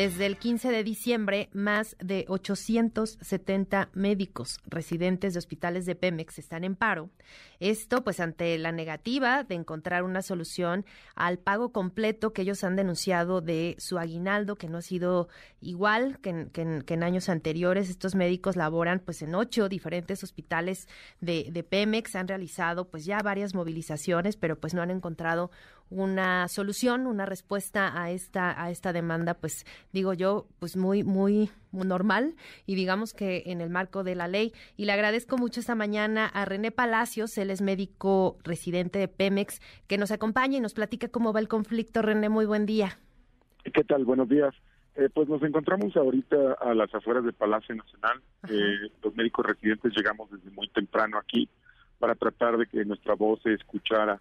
Desde el 15 de diciembre, más de 870 médicos residentes de hospitales de Pemex están en paro. Esto, pues, ante la negativa de encontrar una solución al pago completo que ellos han denunciado de su aguinaldo, que no ha sido igual que en, años anteriores. Estos médicos laboran, pues, en ocho diferentes hospitales de, de Pemex. Han realizado, pues, ya varias movilizaciones, pero, pues, no han encontrado una solución, una respuesta a esta a esta demanda, pues digo yo, pues muy muy, normal y digamos que en el marco de la ley. Y le agradezco mucho esta mañana a René Palacios, él es médico residente de Pemex, que nos acompaña y nos platica cómo va el conflicto. René, muy buen día. ¿Qué tal? Buenos días. Eh, pues nos encontramos ahorita a las afueras del Palacio Nacional. Eh, los médicos residentes llegamos desde muy temprano aquí para tratar de que nuestra voz se escuchara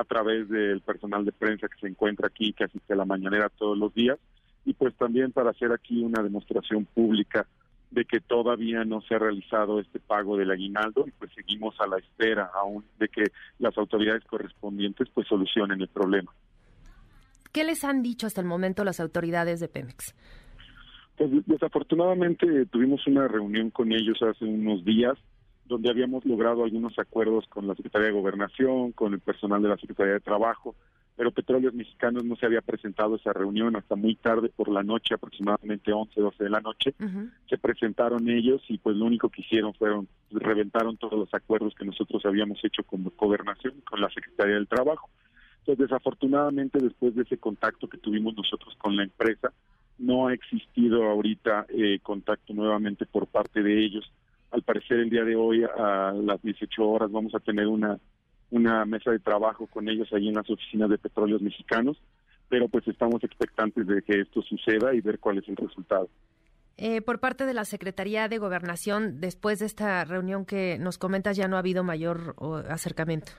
a través del personal de prensa que se encuentra aquí, que asiste a la mañanera todos los días, y pues también para hacer aquí una demostración pública de que todavía no se ha realizado este pago del aguinaldo y pues seguimos a la espera aún de que las autoridades correspondientes pues solucionen el problema. ¿Qué les han dicho hasta el momento las autoridades de Pemex? Pues desafortunadamente tuvimos una reunión con ellos hace unos días donde habíamos logrado algunos acuerdos con la Secretaría de Gobernación, con el personal de la Secretaría de Trabajo, pero Petróleos Mexicanos no se había presentado esa reunión hasta muy tarde por la noche, aproximadamente 11, 12 de la noche. Se presentaron ellos y pues lo único que hicieron fueron reventaron todos los acuerdos que nosotros habíamos hecho con Gobernación, con la Secretaría del Trabajo. Entonces, desafortunadamente, después de ese contacto que tuvimos nosotros con la empresa, no ha existido ahorita eh, contacto nuevamente por parte de ellos al parecer el día de hoy a las 18 horas vamos a tener una, una mesa de trabajo con ellos ahí en las oficinas de petróleos mexicanos, pero pues estamos expectantes de que esto suceda y ver cuál es el resultado. Eh, por parte de la Secretaría de Gobernación, después de esta reunión que nos comentas, ya no ha habido mayor acercamiento.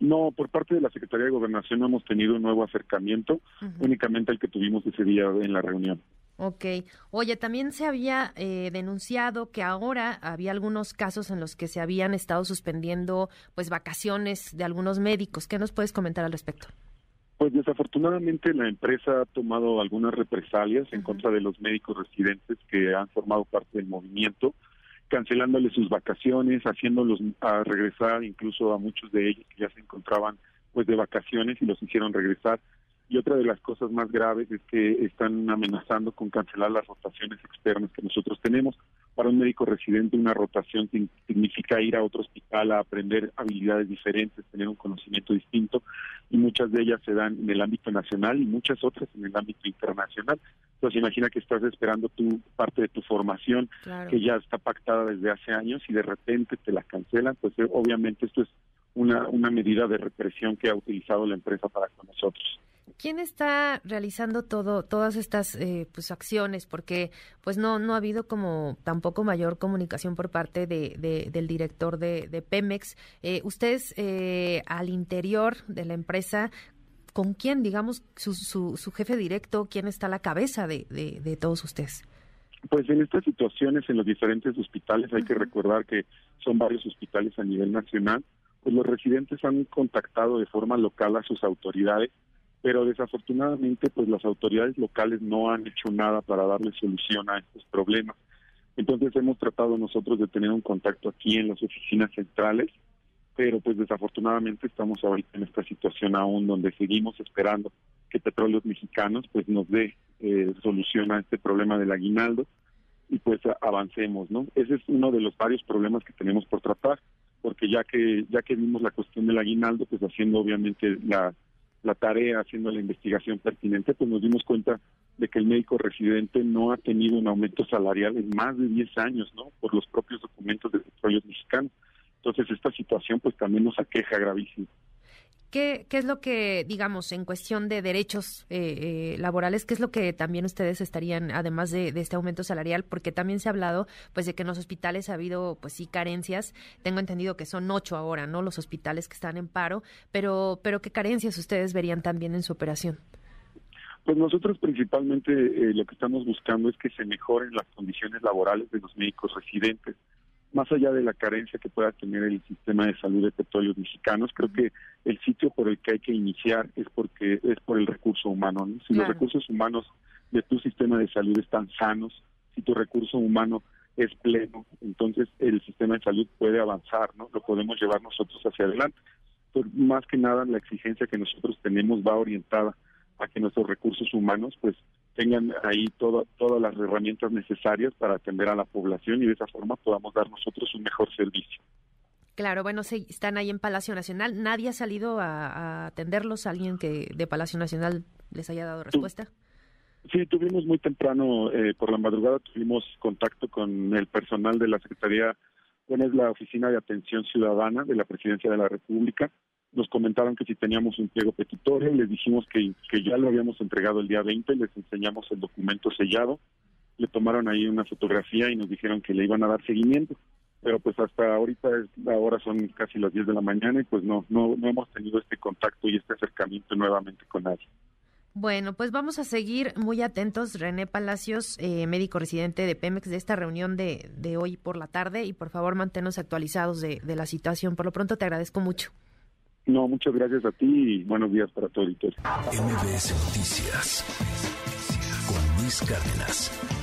No, por parte de la Secretaría de Gobernación no hemos tenido un nuevo acercamiento, únicamente el que tuvimos ese día en la reunión. Ok. Oye, también se había eh, denunciado que ahora había algunos casos en los que se habían estado suspendiendo pues vacaciones de algunos médicos. ¿Qué nos puedes comentar al respecto? Pues desafortunadamente la empresa ha tomado algunas represalias en contra de los médicos residentes que han formado parte del movimiento, cancelándoles sus vacaciones, haciéndolos a regresar incluso a muchos de ellos que ya se encontraban pues de vacaciones y los hicieron regresar y otra de las cosas más graves es que están amenazando con cancelar las rotaciones externas que nosotros tenemos. Para un médico residente una rotación significa ir a otro hospital a aprender habilidades diferentes, tener un conocimiento distinto y muchas de ellas se dan en el ámbito nacional y muchas otras en el ámbito internacional. Entonces imagina que estás esperando tu parte de tu formación que ya está pactada desde hace años y de repente te la cancelan, pues eh, obviamente esto es una, una medida de represión que ha utilizado la empresa para con nosotros. ¿Quién está realizando todo, todas estas eh, pues, acciones? Porque pues no, no ha habido como tampoco mayor comunicación por parte de, del director de, Pemex. Eh, ustedes eh, al interior de la empresa, ¿con quién, digamos, su, su, su jefe directo, quién está a la cabeza de, de, todos ustedes? Pues en estas situaciones, en los diferentes hospitales, hay que recordar que son varios hospitales a nivel nacional, pues los residentes han contactado de forma local a sus autoridades pero desafortunadamente pues las autoridades locales no han hecho nada para darle solución a estos problemas. Entonces hemos tratado nosotros de tener un contacto aquí en las oficinas centrales, pero pues desafortunadamente estamos ahorita en esta situación aún donde seguimos esperando que Petróleos Mexicanos pues nos dé eh, solución a este problema del aguinaldo y pues avancemos, ¿no? Ese es uno de los varios problemas que tenemos por tratar, porque ya que ya que vimos la cuestión del aguinaldo, pues haciendo obviamente la la tarea, haciendo la investigación pertinente, pues nos dimos cuenta de que el médico residente no ha tenido un aumento salarial en más de 10 años, ¿no? Por los propios documentos de petróleos mexicanos. Entonces, esta situación pues también nos aqueja gravísimo. ¿Qué, ¿Qué, es lo que, digamos, en cuestión de derechos eh, eh, laborales, qué es lo que también ustedes estarían, además de, este aumento salarial, porque también se ha hablado, pues, de que en los hospitales ha habido, pues, sí, carencias. Tengo entendido que son ocho ahora, ¿no? Los hospitales que están en paro, pero, pero ¿qué carencias ustedes verían también en su operación? Pues nosotros principalmente eh, lo que estamos buscando es que se mejoren las condiciones laborales de los médicos residentes más allá de la carencia que pueda tener el sistema de salud de petróleos mexicanos, creo que el sitio por el que hay que iniciar es porque es por el recurso humano. Si los recursos humanos de tu sistema de salud están sanos, si tu recurso humano es pleno, entonces el sistema de salud puede avanzar, ¿no? Lo podemos llevar nosotros hacia adelante. Por más que nada, la exigencia que nosotros tenemos va orientada a que nuestros recursos humanos, pues, tengan ahí todas las herramientas necesarias para atender a la población y de esa forma podamos dar nosotros un mejor servicio. Claro, bueno, sí, están ahí en Palacio Nacional. ¿Nadie ha salido a, atenderlos? ¿Alguien que de Palacio Nacional les haya dado respuesta? Sí, tuvimos muy temprano, eh, por la madrugada, tuvimos contacto con el personal de la Secretaría, bueno, es la Oficina de Atención Ciudadana de la Presidencia de la República nos comentaron que si teníamos un pliego petitorio, les dijimos que, que ya lo habíamos entregado el día 20, les enseñamos el documento sellado, le tomaron ahí una fotografía y nos dijeron que le iban a dar seguimiento, pero pues hasta ahorita es, ahora son casi las 10 de la mañana y pues no, no, no hemos tenido este contacto y este acercamiento nuevamente con nadie. Bueno, pues vamos a seguir muy atentos, René Palacios, eh, médico residente de Pemex, de esta reunión de, de hoy por la tarde y por favor manténnos actualizados de, de la situación. Por lo pronto te agradezco mucho. No, muchas gracias a ti y buenos días para todo el MBS Noticias con Luis Cárdenas.